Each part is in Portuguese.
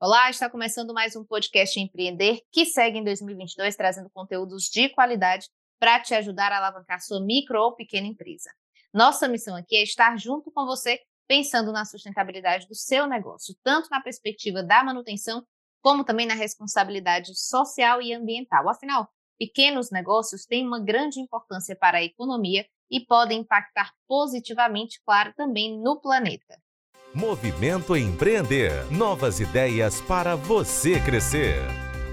Olá, está começando mais um podcast Empreender que segue em 2022 trazendo conteúdos de qualidade para te ajudar a alavancar sua micro ou pequena empresa. Nossa missão aqui é estar junto com você pensando na sustentabilidade do seu negócio, tanto na perspectiva da manutenção, como também na responsabilidade social e ambiental. Afinal, pequenos negócios têm uma grande importância para a economia e podem impactar positivamente, claro, também no planeta. Movimento Empreender. Novas ideias para você crescer.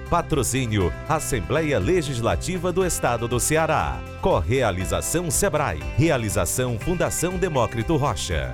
Patrocínio Assembleia Legislativa do Estado do Ceará. Correalização Sebrae. Realização Fundação Demócrito Rocha.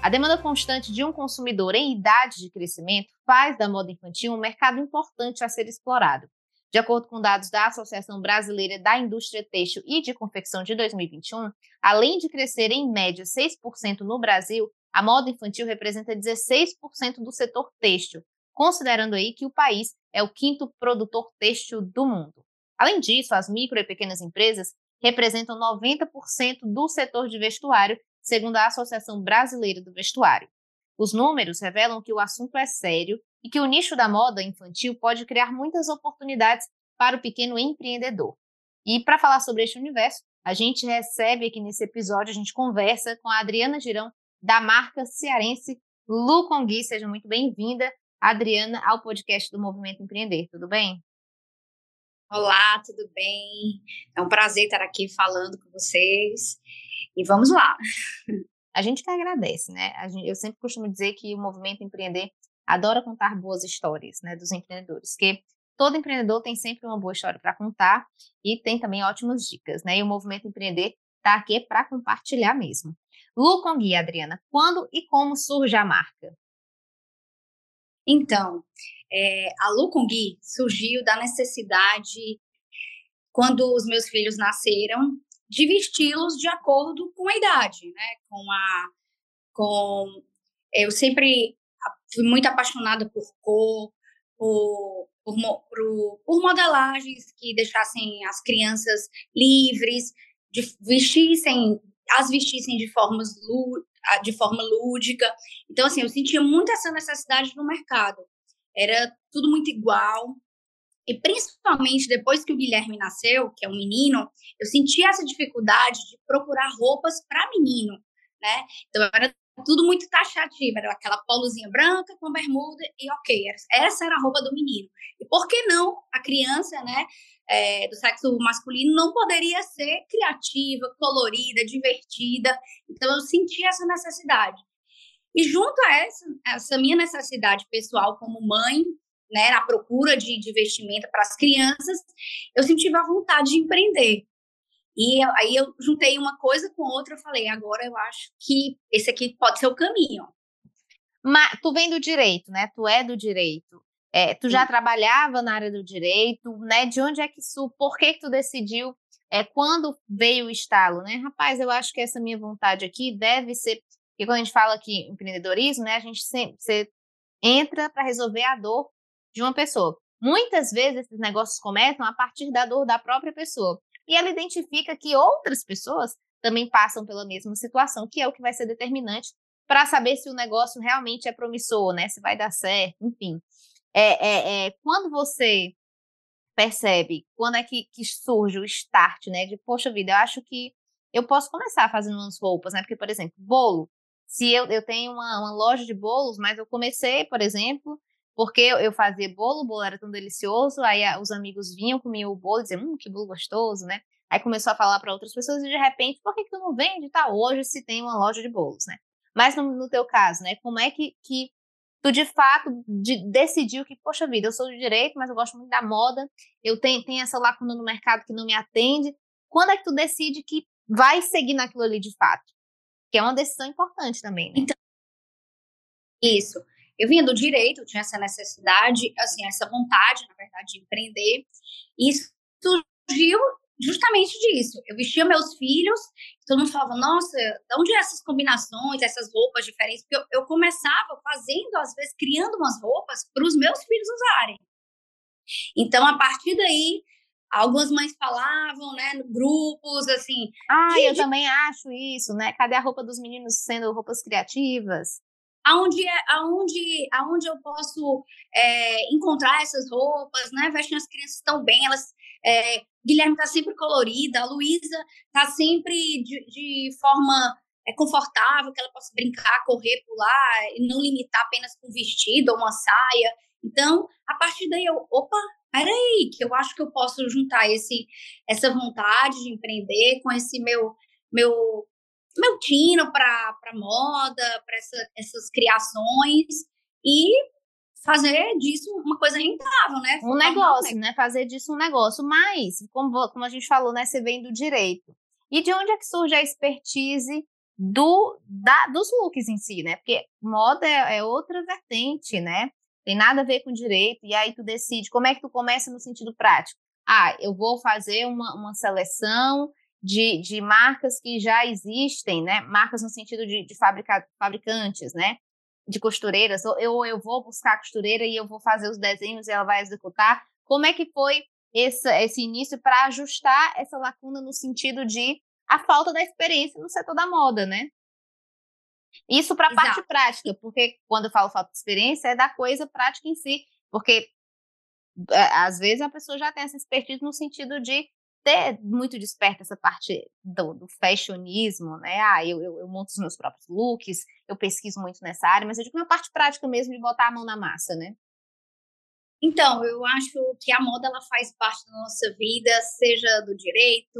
A demanda constante de um consumidor em idade de crescimento faz da moda infantil um mercado importante a ser explorado. De acordo com dados da Associação Brasileira da Indústria Têxtil e de Confecção de 2021, além de crescer em média 6% no Brasil, a moda infantil representa 16% do setor têxtil, considerando aí que o país é o quinto produtor têxtil do mundo. Além disso, as micro e pequenas empresas representam 90% do setor de vestuário, segundo a Associação Brasileira do Vestuário. Os números revelam que o assunto é sério e que o nicho da moda infantil pode criar muitas oportunidades para o pequeno empreendedor. E para falar sobre este universo, a gente recebe aqui nesse episódio, a gente conversa com a Adriana Girão, da marca cearense Lucongui. Seja muito bem-vinda, Adriana, ao podcast do Movimento Empreender. Tudo bem? Olá, tudo bem? É um prazer estar aqui falando com vocês. E vamos lá. A gente que agradece, né? eu sempre costumo dizer que o Movimento Empreender adora contar boas histórias, né, dos empreendedores, porque todo empreendedor tem sempre uma boa história para contar e tem também ótimas dicas, né? E o Movimento Empreender está aqui para compartilhar mesmo. Lucongui, Adriana, quando e como surge a marca? Então, é, a Lucongui surgiu da necessidade, quando os meus filhos nasceram, de vesti-los de acordo com a idade, né? Com a, com eu sempre fui muito apaixonada por cor, por, por, por modelagens que deixassem as crianças livres, de vestissem as vestissem de, formas, de forma lúdica. Então, assim, eu sentia muito essa necessidade no mercado. Era tudo muito igual. E principalmente depois que o Guilherme nasceu, que é um menino, eu senti essa dificuldade de procurar roupas para menino, né? Então era tudo muito taxativo, era aquela polozinha branca com bermuda e ok, essa era a roupa do menino. E por que não a criança, né, é, do sexo masculino não poderia ser criativa, colorida, divertida. Então eu senti essa necessidade. E junto a essa, essa minha necessidade pessoal como mãe, né, na procura de, de vestimenta para as crianças, eu senti a vontade de empreender. E eu, aí eu juntei uma coisa com outra, eu falei, agora eu acho que esse aqui pode ser o caminho. Mas tu vem do direito, né? Tu é do direito. É, tu já trabalhava na área do direito, né? De onde é que isso, por que, que tu decidiu, é, quando veio o estalo, né? Rapaz, eu acho que essa minha vontade aqui deve ser, porque quando a gente fala aqui empreendedorismo, né? A gente sempre você entra para resolver a dor de uma pessoa. Muitas vezes esses negócios começam a partir da dor da própria pessoa. E ela identifica que outras pessoas também passam pela mesma situação, que é o que vai ser determinante para saber se o negócio realmente é promissor, né? Se vai dar certo, enfim. É, é, é, quando você percebe, quando é que, que, surge o start, né? De, poxa vida, eu acho que eu posso começar fazendo umas roupas, né? Porque, por exemplo, bolo. Se eu, eu tenho uma, uma loja de bolos, mas eu comecei, por exemplo, porque eu, fazia bolo, o bolo era tão delicioso, aí os amigos vinham, comiam o bolo e diziam, hum, que bolo gostoso, né? Aí começou a falar para outras pessoas e de repente, por que, que tu não vende? Tá, hoje se tem uma loja de bolos, né? Mas no, no teu caso, né? Como é que, que tu de fato de, decidiu que, poxa vida, eu sou de direito, mas eu gosto muito da moda, eu tenho, tenho essa lacuna no mercado que não me atende. Quando é que tu decide que vai seguir naquilo ali de fato? Que é uma decisão importante também, né? Então, isso. Eu vinha do direito, eu tinha essa necessidade, assim, essa vontade, na verdade, de empreender. E surgiu justamente disso. Eu vestia meus filhos, todo mundo falava, nossa, de onde é essas combinações, essas roupas diferentes? Porque eu, eu começava fazendo, às vezes, criando umas roupas para os meus filhos usarem. Então, a partir daí, algumas mães falavam, né, grupos, assim... Ah, eu também acho isso, né? Cadê a roupa dos meninos sendo roupas criativas? Aonde, é, aonde, aonde eu posso é, encontrar essas roupas, né? Vestem as crianças tão bem, elas é, Guilherme está sempre colorida, a Luísa está sempre de, de forma é, confortável, que ela possa brincar, correr, pular, e não limitar apenas com vestido ou uma saia. Então, a partir daí eu, opa, peraí, que eu acho que eu posso juntar esse, essa vontade de empreender com esse meu, meu, meu tino para moda, para essa, essas criações e fazer disso uma coisa rentável, né? Um negócio, né? Fazer disso um negócio. Mas, como, como a gente falou, né? Você vem do direito. E de onde é que surge a expertise do, da, dos looks em si, né? Porque moda é, é outra vertente, né? Tem nada a ver com direito. E aí tu decide como é que tu começa no sentido prático. Ah, eu vou fazer uma, uma seleção de, de marcas que já existem, né? Marcas no sentido de, de fabrica, fabricantes, né? de costureiras, ou eu, eu vou buscar a costureira e eu vou fazer os desenhos e ela vai executar. Como é que foi esse, esse início para ajustar essa lacuna no sentido de a falta da experiência no setor da moda, né? Isso para a parte prática, porque quando eu falo falta de experiência, é da coisa prática em si, porque é, às vezes a pessoa já tem essa expertise no sentido de ter muito desperta essa parte do, do fashionismo, né? Ah, eu, eu, eu, monto os meus próprios looks, eu pesquiso muito nessa área, mas eu digo uma parte prática mesmo de botar a mão na massa, né? Então, eu acho que a moda ela faz parte da nossa vida, seja do direito,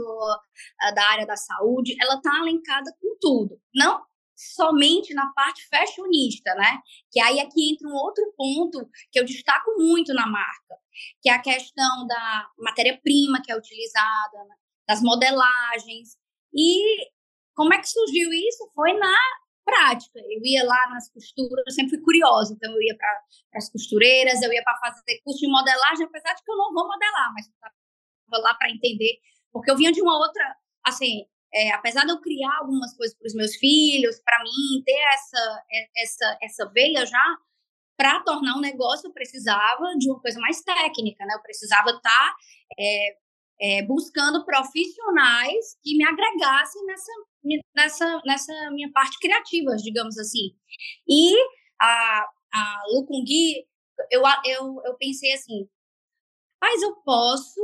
da área da saúde, ela está alencada com tudo. Não somente na parte fashionista, né? Que aí aqui entra um outro ponto que eu destaco muito na marca, que é a questão da matéria-prima que é utilizada, né? das modelagens. E como é que surgiu isso? Foi na prática. Eu ia lá nas costuras, eu sempre fui curiosa, então eu ia para as costureiras, eu ia para fazer curso de modelagem, apesar de que eu não vou modelar, mas eu estava lá para entender, porque eu vinha de uma outra, assim, é, apesar de eu criar algumas coisas para os meus filhos, para mim ter essa, é, essa, essa veia já, para tornar um negócio eu precisava de uma coisa mais técnica, né? Eu precisava estar tá, é, é, buscando profissionais que me agregassem nessa, nessa, nessa minha parte criativa, digamos assim. E a, a Lucungui, eu, eu, eu pensei assim, mas eu posso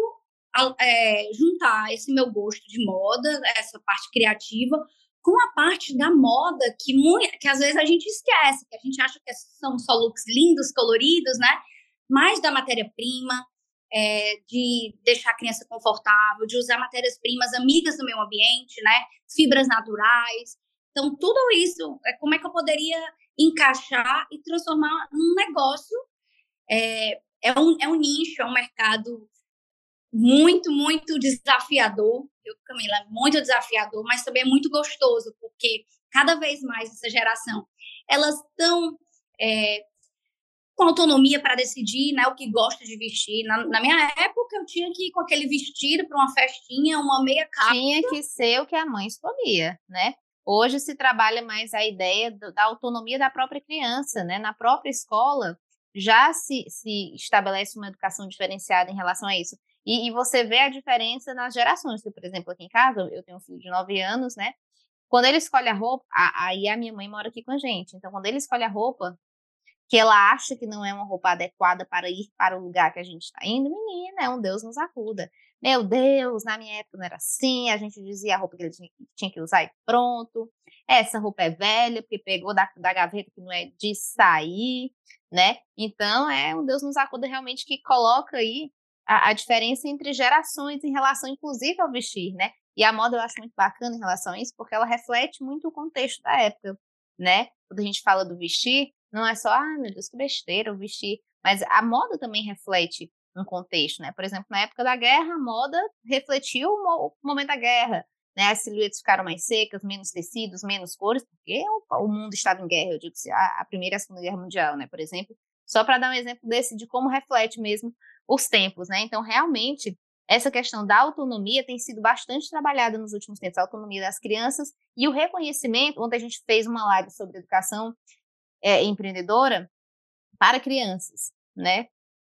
é, juntar esse meu gosto de moda, essa parte criativa, com a parte da moda que, muito, que às vezes a gente esquece, que a gente acha que são só looks lindos, coloridos, né? Mas da matéria-prima, é, de deixar a criança confortável, de usar matérias-primas amigas do meio ambiente, né? Fibras naturais. Então, tudo isso, é como é que eu poderia encaixar e transformar num negócio? É, é, um, é um nicho, é um mercado muito, muito desafiador. Eu, Camila, muito desafiador, mas também é muito gostoso, porque cada vez mais essa geração, elas estão é, com autonomia para decidir né, o que gosta de vestir. Na, na, minha época, eu tinha que ir com aquele vestido para uma festinha, uma meia capa. Tinha que ser o que a mãe escolhia, né? Hoje se trabalha mais a ideia do, da autonomia da própria criança, né? Na própria escola já se, se estabelece uma educação diferenciada em relação a isso. E, e, você vê a diferença nas gerações. por exemplo, aqui em casa, eu tenho um filho de 9 anos, né? Quando ele escolhe a roupa, aí a minha mãe mora aqui com a gente. Então, quando ele escolhe a roupa, que ela acha que não é uma roupa adequada para ir para o lugar que a gente está indo, menina, é um Deus nos acuda. Meu Deus, na minha época não era assim, a gente dizia a roupa que ele tinha, que usar e pronto. Essa roupa é velha, porque pegou da, da gaveta que não é de sair, né? Então, é um Deus nos acuda realmente que coloca aí a, a, diferença entre gerações em relação, inclusive, ao vestir, né? E a moda eu acho muito bacana em relação a isso, porque ela reflete muito o contexto da época, né? Quando a gente fala do vestir, não é só, ah, meu Deus, que besteira o vestir, mas a moda também reflete um contexto, né? Por exemplo, na época da guerra, a moda refletiu o momento da guerra, né? As silhuetas ficaram mais secas, menos tecidos, menos cores, porque o, mundo estava em guerra, eu digo assim, a, Primeira e a Segunda Guerra Mundial, né? Por exemplo, só para dar um exemplo desse de como reflete mesmo os tempos, né? Então, realmente, essa questão da autonomia tem sido bastante trabalhada nos últimos tempos, a autonomia das crianças e o reconhecimento, ontem a gente fez uma live sobre educação é, empreendedora para crianças, né?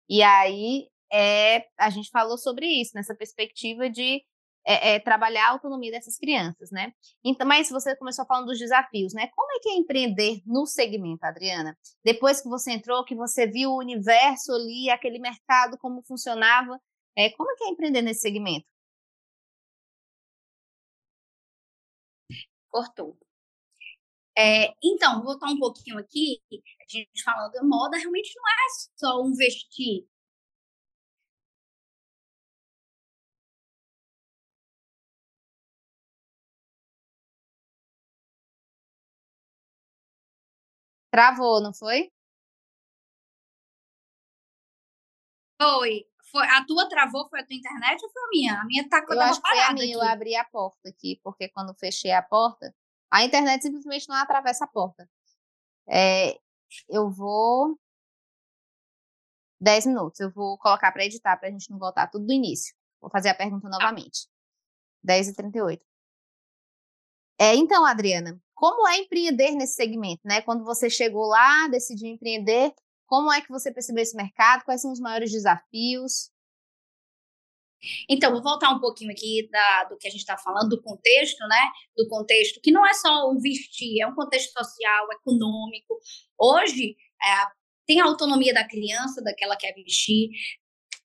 E aí é, a gente falou sobre isso, nessa perspectiva de é, é, trabalhar a autonomia dessas crianças, né? Então, mas você começou falando dos desafios, né? Como é que é empreender no segmento, Adriana? Depois que você entrou, que você viu o universo ali, aquele mercado, como funcionava, é, como é que é empreender nesse segmento? Cortou. É, então, voltar um pouquinho aqui, a gente falando da moda, realmente não é só um Travou, não foi? Foi. Foi. A tua travou? Foi a tua internet ou foi a minha? A minha tá Eu acho que foi a minha. Aqui. Eu abri a porta aqui, porque quando fechei a porta, a internet simplesmente não atravessa a porta. É, eu vou. 10 minutos. Eu vou colocar para editar, para a gente não voltar tudo do início. Vou fazer a pergunta tá. novamente. 10 e 38. É, então, Adriana, como é empreender nesse segmento, né? Quando você chegou lá, decidiu empreender, como é que você percebeu esse mercado? Quais são os maiores desafios? Então, vou voltar um pouquinho aqui da, do que a gente está falando, do contexto, né? Do contexto que não é só um vestir, é um contexto social, econômico. Hoje, é, tem a autonomia da criança, daquela que quer vestir,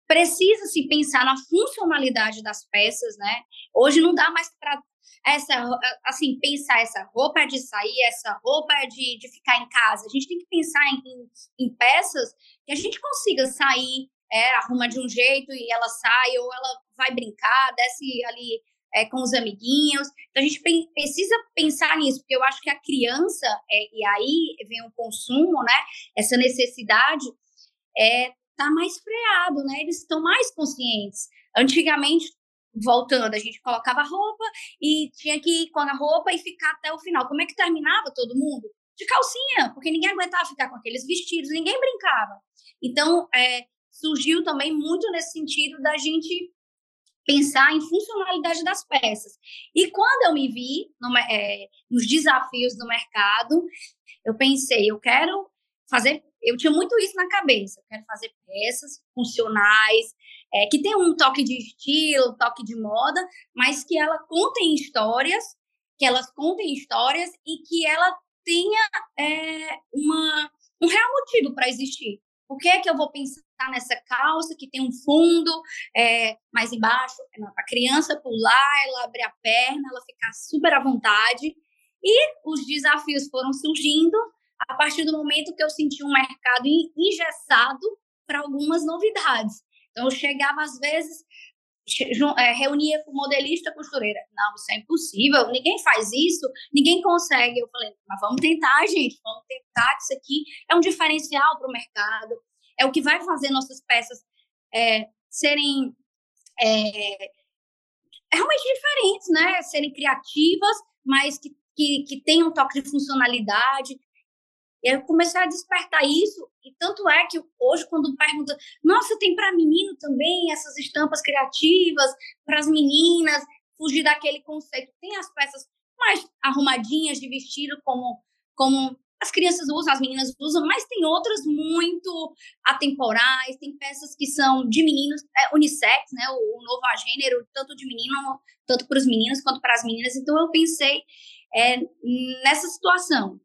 precisa se pensar na funcionalidade das peças, né? Hoje não dá mais para essa, assim, pensar essa roupa de sair, essa roupa de, de ficar em casa. A gente tem que pensar em, em peças que a gente consiga sair, é, arruma de um jeito e ela sai, ou ela vai brincar, desce ali é, com os amiguinhos. Então, a gente precisa pensar nisso, porque eu acho que a criança, é, e aí vem o consumo, né? Essa necessidade é tá mais freado, né? Eles estão mais conscientes. Antigamente, voltando, a gente colocava roupa e tinha que ir com a roupa e ficar até o final. Como é que terminava todo mundo? De calcinha, porque ninguém aguentava ficar com aqueles vestidos, ninguém brincava. Então, é, surgiu também muito nesse sentido da gente pensar em funcionalidade das peças. E quando eu me vi no, é, nos desafios do mercado, eu pensei, eu quero fazer. Eu tinha muito isso na cabeça. Eu quero fazer peças funcionais, é, que tem um toque de estilo, toque de moda, mas que ela contem histórias, que elas contem histórias e que ela tenha é, uma, um real motivo para existir. Por que, é que eu vou pensar nessa calça que tem um fundo é, mais embaixo? É para a criança pular, ela abrir a perna, ela ficar super à vontade. E os desafios foram surgindo a partir do momento que eu senti um mercado engessado para algumas novidades. Então, eu chegava às vezes, é, reunia com modelista costureira. Não, isso é impossível, ninguém faz isso, ninguém consegue. Eu falei, mas vamos tentar, gente, vamos tentar, isso aqui é um diferencial para o mercado, é o que vai fazer nossas peças é, serem é, realmente diferentes, né? Serem criativas, mas que, que, que tenham um toque de funcionalidade, e eu comecei a despertar isso, e tanto é que hoje, quando pergunta, nossa, tem para menino também essas estampas criativas, para as meninas, fugir daquele conceito. Tem as peças mais arrumadinhas de vestido, como, como as crianças usam, as meninas usam, mas tem outras muito atemporais, tem peças que são de meninos, é, unissex, né, o, o novo gênero, tanto de menino, tanto para os meninos quanto para as meninas. Então eu pensei é, nessa situação,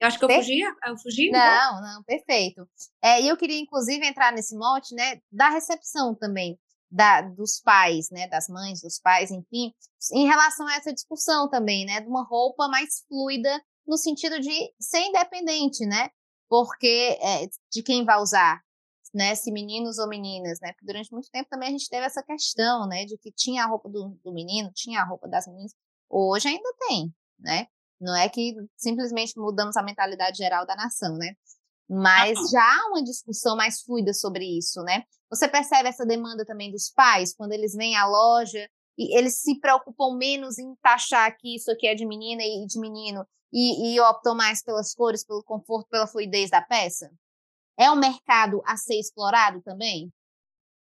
eu acho que eu per... fugi, eu fugi? Não, não, perfeito. É, e eu queria, inclusive, entrar nesse mote, né, da recepção também, da, dos pais, né, das mães, dos pais, enfim, em relação a essa discussão também, né, de uma roupa mais fluida, no sentido de ser independente, né, porque é, de quem vai usar, né, se meninos ou meninas, né, porque durante muito tempo também a gente teve essa questão, né, de que tinha a roupa do, do menino, tinha a roupa das meninas, hoje ainda tem, né, não é que simplesmente mudamos a mentalidade geral da nação, né? Mas já há uma discussão mais fluida sobre isso, né? Você percebe essa demanda também dos pais, quando eles vêm à loja e eles se preocupam menos em taxar que isso aqui é de menina e de menino e, e optam mais pelas cores, pelo conforto, pela fluidez da peça? É um mercado a ser explorado também?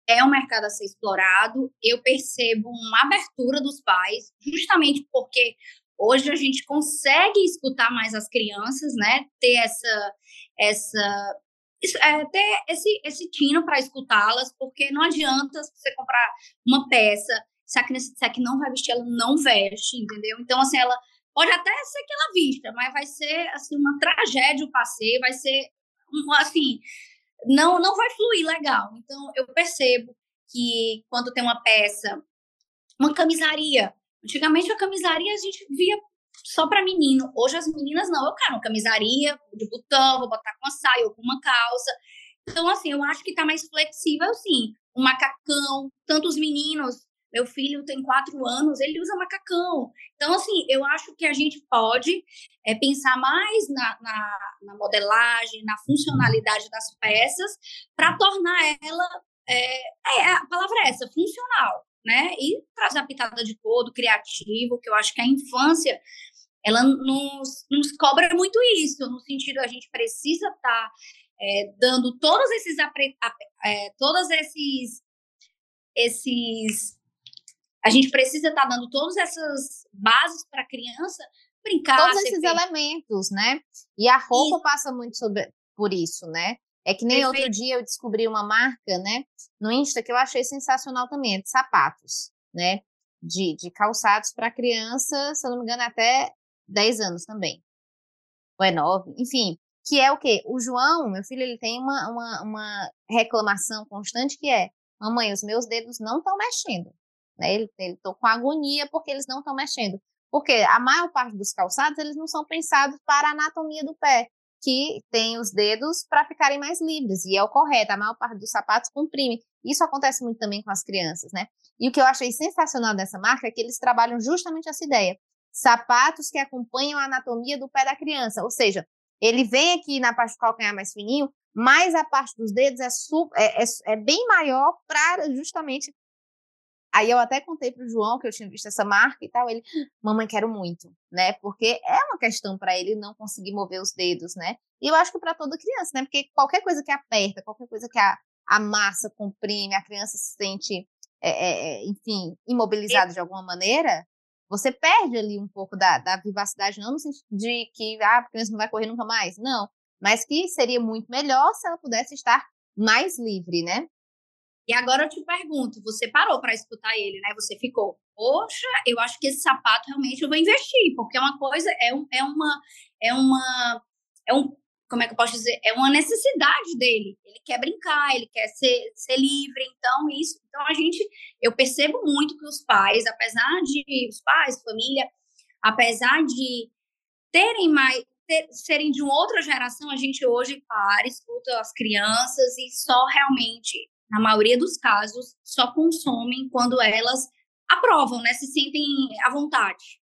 É um mercado a ser explorado. Eu percebo uma abertura dos pais, justamente porque Hoje a gente consegue escutar mais as crianças, né? Ter essa, essa é, ter esse, esse tino para escutá-las, porque não adianta você comprar uma peça, se a criança disser que não vai vestir, ela não veste, entendeu? Então, assim, ela pode até ser que ela vista, mas vai ser, assim, uma tragédia o passeio, vai ser, assim, não, não vai fluir legal. Então, eu percebo que quando tem uma peça, uma camisaria, antigamente a camisaria a gente via só para menino. Hoje as meninas não, eu quero uma camisaria de botão, vou botar com uma saia ou com uma calça. Então, assim, eu acho que tá mais flexível, sim. Um macacão, tanto os meninos, meu filho tem quatro anos, ele usa macacão. Então, assim, eu acho que a gente pode é, pensar mais na, na, na, modelagem, na funcionalidade das peças, para tornar ela, é, é, a palavra é essa, funcional né? E trazer a pitada de cor, do criativo, que eu acho que a infância ela nos, nos cobra muito isso, no sentido a gente precisa estar tá, é, dando todos esses é, todos esses esses a gente precisa estar tá dando todas essas bases para a criança brincar. Todos esses elementos, né? E a roupa isso. passa muito sobre, por isso, né? É que nem Perfeito. outro dia eu descobri uma marca, né, no Insta que eu achei sensacional também, é de sapatos, né, de, de calçados para criança, se eu não me engano, até 10 anos também. Ou é 9, enfim, que é o quê? O João, meu filho, ele tem uma, uma, uma reclamação constante que é, mamãe, os meus dedos não estão mexendo, né, ele, ele tô com agonia porque eles não estão mexendo. Porque a maior parte dos calçados, eles não são pensados para a anatomia do pé que tem os dedos para ficarem mais livres, e é o correto, a maior parte dos sapatos comprime. Isso acontece muito também com as crianças, né? E o que eu achei sensacional dessa marca é que eles trabalham justamente essa ideia. Sapatos que acompanham a anatomia do pé da criança, ou seja, ele vem aqui na parte do calcanhar mais fininho, mas a parte dos dedos é, é, é, é bem maior para justamente Aí eu até contei para o João que eu tinha visto essa marca e tal. Ele, mamãe, quero muito, né? Porque é uma questão para ele não conseguir mover os dedos, né? E eu acho que para toda criança, né? Porque qualquer coisa que aperta, qualquer coisa que a, a massa comprime, a criança se sente, é, é, enfim, imobilizada de alguma maneira, você perde ali um pouco da, da vivacidade, não no sentido de que ah, a criança não vai correr nunca mais, não. Mas que seria muito melhor se ela pudesse estar mais livre, né? E agora eu te pergunto, você parou para escutar ele, né? Você ficou, poxa, eu acho que esse sapato realmente eu vou investir, porque é uma coisa, é, um, é uma, é uma, é um, como é que eu posso dizer? É uma necessidade dele. Ele quer brincar, ele quer ser, ser livre, então isso. Então a gente, eu percebo muito que os pais, apesar de os pais, família, apesar de terem mais ter, serem de uma outra geração, a gente hoje para, escuta as crianças e só realmente na maioria dos casos, só consomem quando elas aprovam, né? Se sentem à vontade.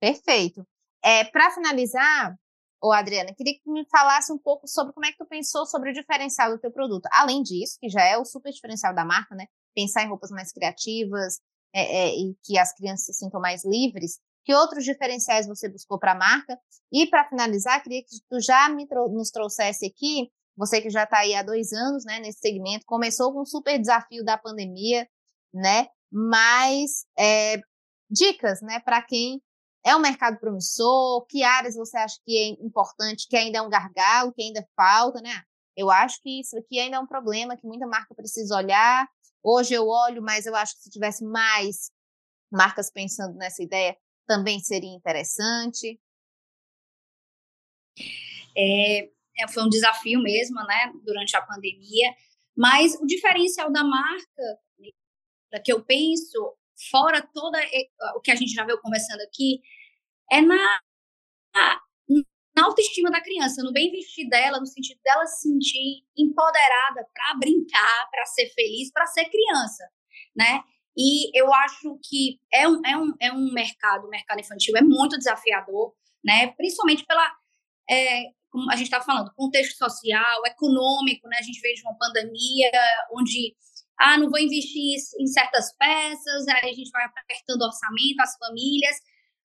Perfeito. É, Para finalizar, ô Adriana, queria que me falasse um pouco sobre como é que tu pensou sobre o diferencial do teu produto. Além disso, que já é o super diferencial da marca, né? Pensar em roupas mais criativas é, é, e que as crianças se sintam mais livres. Que outros diferenciais você buscou para a marca? E para finalizar, queria que tu já trou nos trouxesse aqui, você que já está aí há dois anos, né, nesse segmento, começou com um super desafio da pandemia, né? Mas é, dicas, né, para quem é um mercado promissor, que áreas você acha que é importante, que ainda é um gargalo, que ainda falta, né? Eu acho que isso aqui ainda é um problema que muita marca precisa olhar. Hoje eu olho, mas eu acho que se tivesse mais marcas pensando nessa ideia, também seria interessante? É, é, foi um desafio mesmo, né, durante a pandemia, mas o diferencial da marca, que eu penso, fora toda o que a gente já veio conversando aqui, é na, na autoestima da criança, no bem vestir dela, no sentido dela se sentir empoderada para brincar, para ser feliz, para ser criança, né? E eu acho que é um, é um, é um mercado, o mercado infantil é muito desafiador, né? Principalmente pela, é, como a gente estava falando, contexto social, econômico, né? A gente veio de uma pandemia onde, ah, não vou investir em certas peças, aí a gente vai apertando orçamento, as famílias,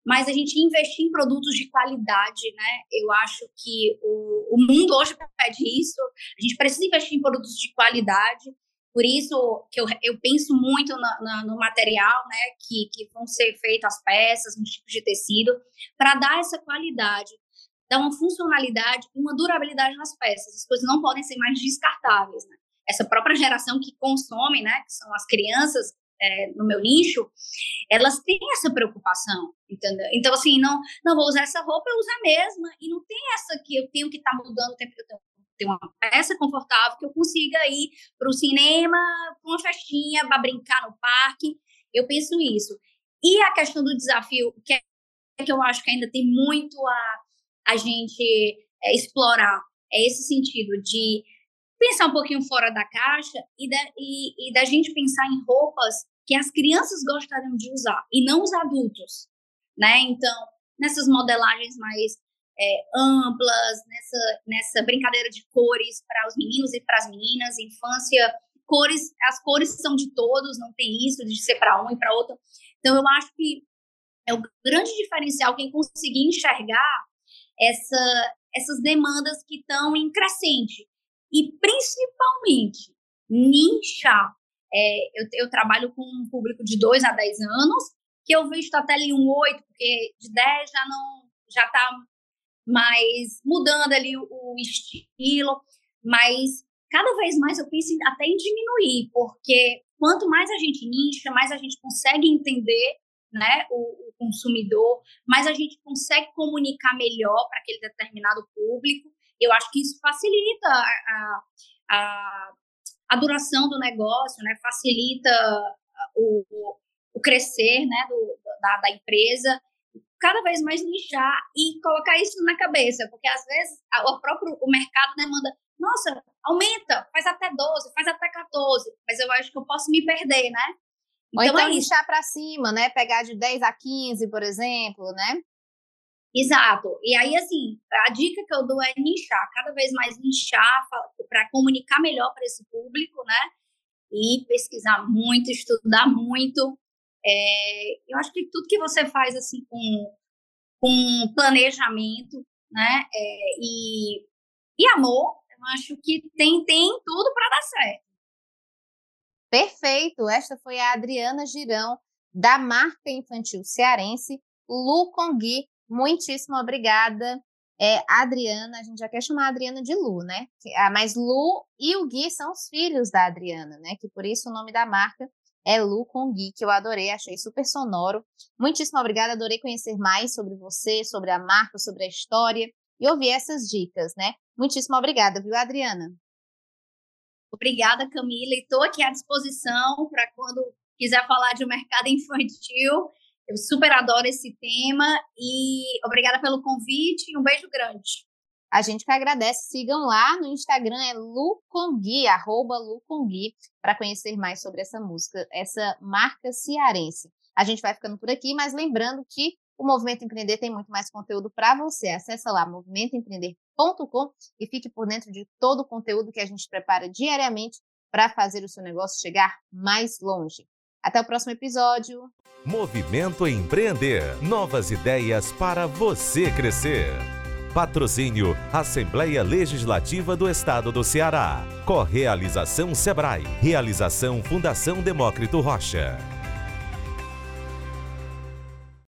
mas a gente investir em produtos de qualidade, né? Eu acho que o, o mundo hoje pede isso, a gente precisa investir em produtos de qualidade, Por isso que eu, eu penso muito no material, né, que, que vão ser feitas as peças, nos tipos de tecido, para dar essa qualidade, dar uma funcionalidade e uma durabilidade nas peças. As coisas não podem ser mais descartáveis, né? Essa própria geração que consome, né, que são as crianças, é, no meu nicho, elas têm essa preocupação, entendeu? Então, assim, não, não vou usar essa roupa, eu uso a mesma, e não tem essa que eu tenho que estar tá mudando o tempo que eu tenho ter uma peça confortável que eu consiga ir para o cinema, para uma festinha, para brincar no parque. Eu penso isso. E a questão do desafio, que é que eu acho que ainda tem muito a, a gente é, explorar, é esse sentido de pensar um pouquinho fora da caixa e da, e, e da gente pensar em roupas que as crianças gostariam de usar e não os adultos, né? Então, nessas modelagens mais é, amplas, nessa, nessa brincadeira de cores para os meninos e para as meninas, infância, cores, as cores são de todos, não tem isso de ser para um e para outro. Então, eu acho que é o grande diferencial quem conseguir enxergar essa, essas demandas que estão em crescente e principalmente nichar. É, eu, eu, trabalho com um público de 2 a 10 anos, que eu vejo até ali um 8, porque de 10 já não já está mais mudando ali o, o, estilo, mas cada vez mais eu penso até em diminuir, porque quanto mais a gente nicha, mais a gente consegue entender né, o, o consumidor, mais a gente consegue comunicar melhor para aquele determinado público. Eu acho que isso facilita a, a, a duração do negócio, né, facilita o, o crescer né, do, da, da empresa cada vez mais nichar e colocar isso na cabeça, porque às vezes o próprio o mercado demanda, nossa, aumenta, faz até 12, faz até 14, mas eu acho que eu posso me perder, né? Então, Ou então é nichar para cima, né? Pegar de 10 a 15, por exemplo, né? Exato. E aí, assim, a dica que eu dou é nichar, cada vez mais nichar para comunicar melhor para esse público, né? E pesquisar muito, estudar muito, é, eu acho que tudo que você faz assim com, com planejamento, né, é, e, e amor, eu acho que tem, tem tudo para dar certo. Perfeito! Esta foi a Adriana Girão, da marca infantil cearense, Lu Congui. Muitíssimo obrigada. É, Adriana, a gente já quer chamar a Adriana de Lu, né? Ah, mas Lu e o Gui são os filhos da Adriana, né? Que por isso o nome da marca é Lu com que eu adorei, achei super sonoro. Muitíssimo obrigada, adorei conhecer mais sobre você, sobre a marca, sobre a história e ouvir essas dicas, né? Muitíssimo obrigada, viu, Adriana? Obrigada, Camila, e estou aqui à disposição para quando quiser falar de mercado infantil. Eu super adoro esse tema e obrigada pelo convite e um beijo grande. A gente que agradece. Sigam lá no Instagram, é Lucongui, arroba Lucongui, para conhecer mais sobre essa música, essa marca cearense. A gente vai ficando por aqui, mas lembrando que o Movimento Empreender tem muito mais conteúdo para você. Acesse lá movimentoempreender.com e fique por dentro de todo o conteúdo que a gente prepara diariamente para fazer o seu negócio chegar mais longe. Até o próximo episódio. Movimento Empreender. Novas ideias para você crescer. Patrocínio Assembleia Legislativa do Estado do Ceará. Correalização Sebrae. Realização Fundação Demócrito Rocha.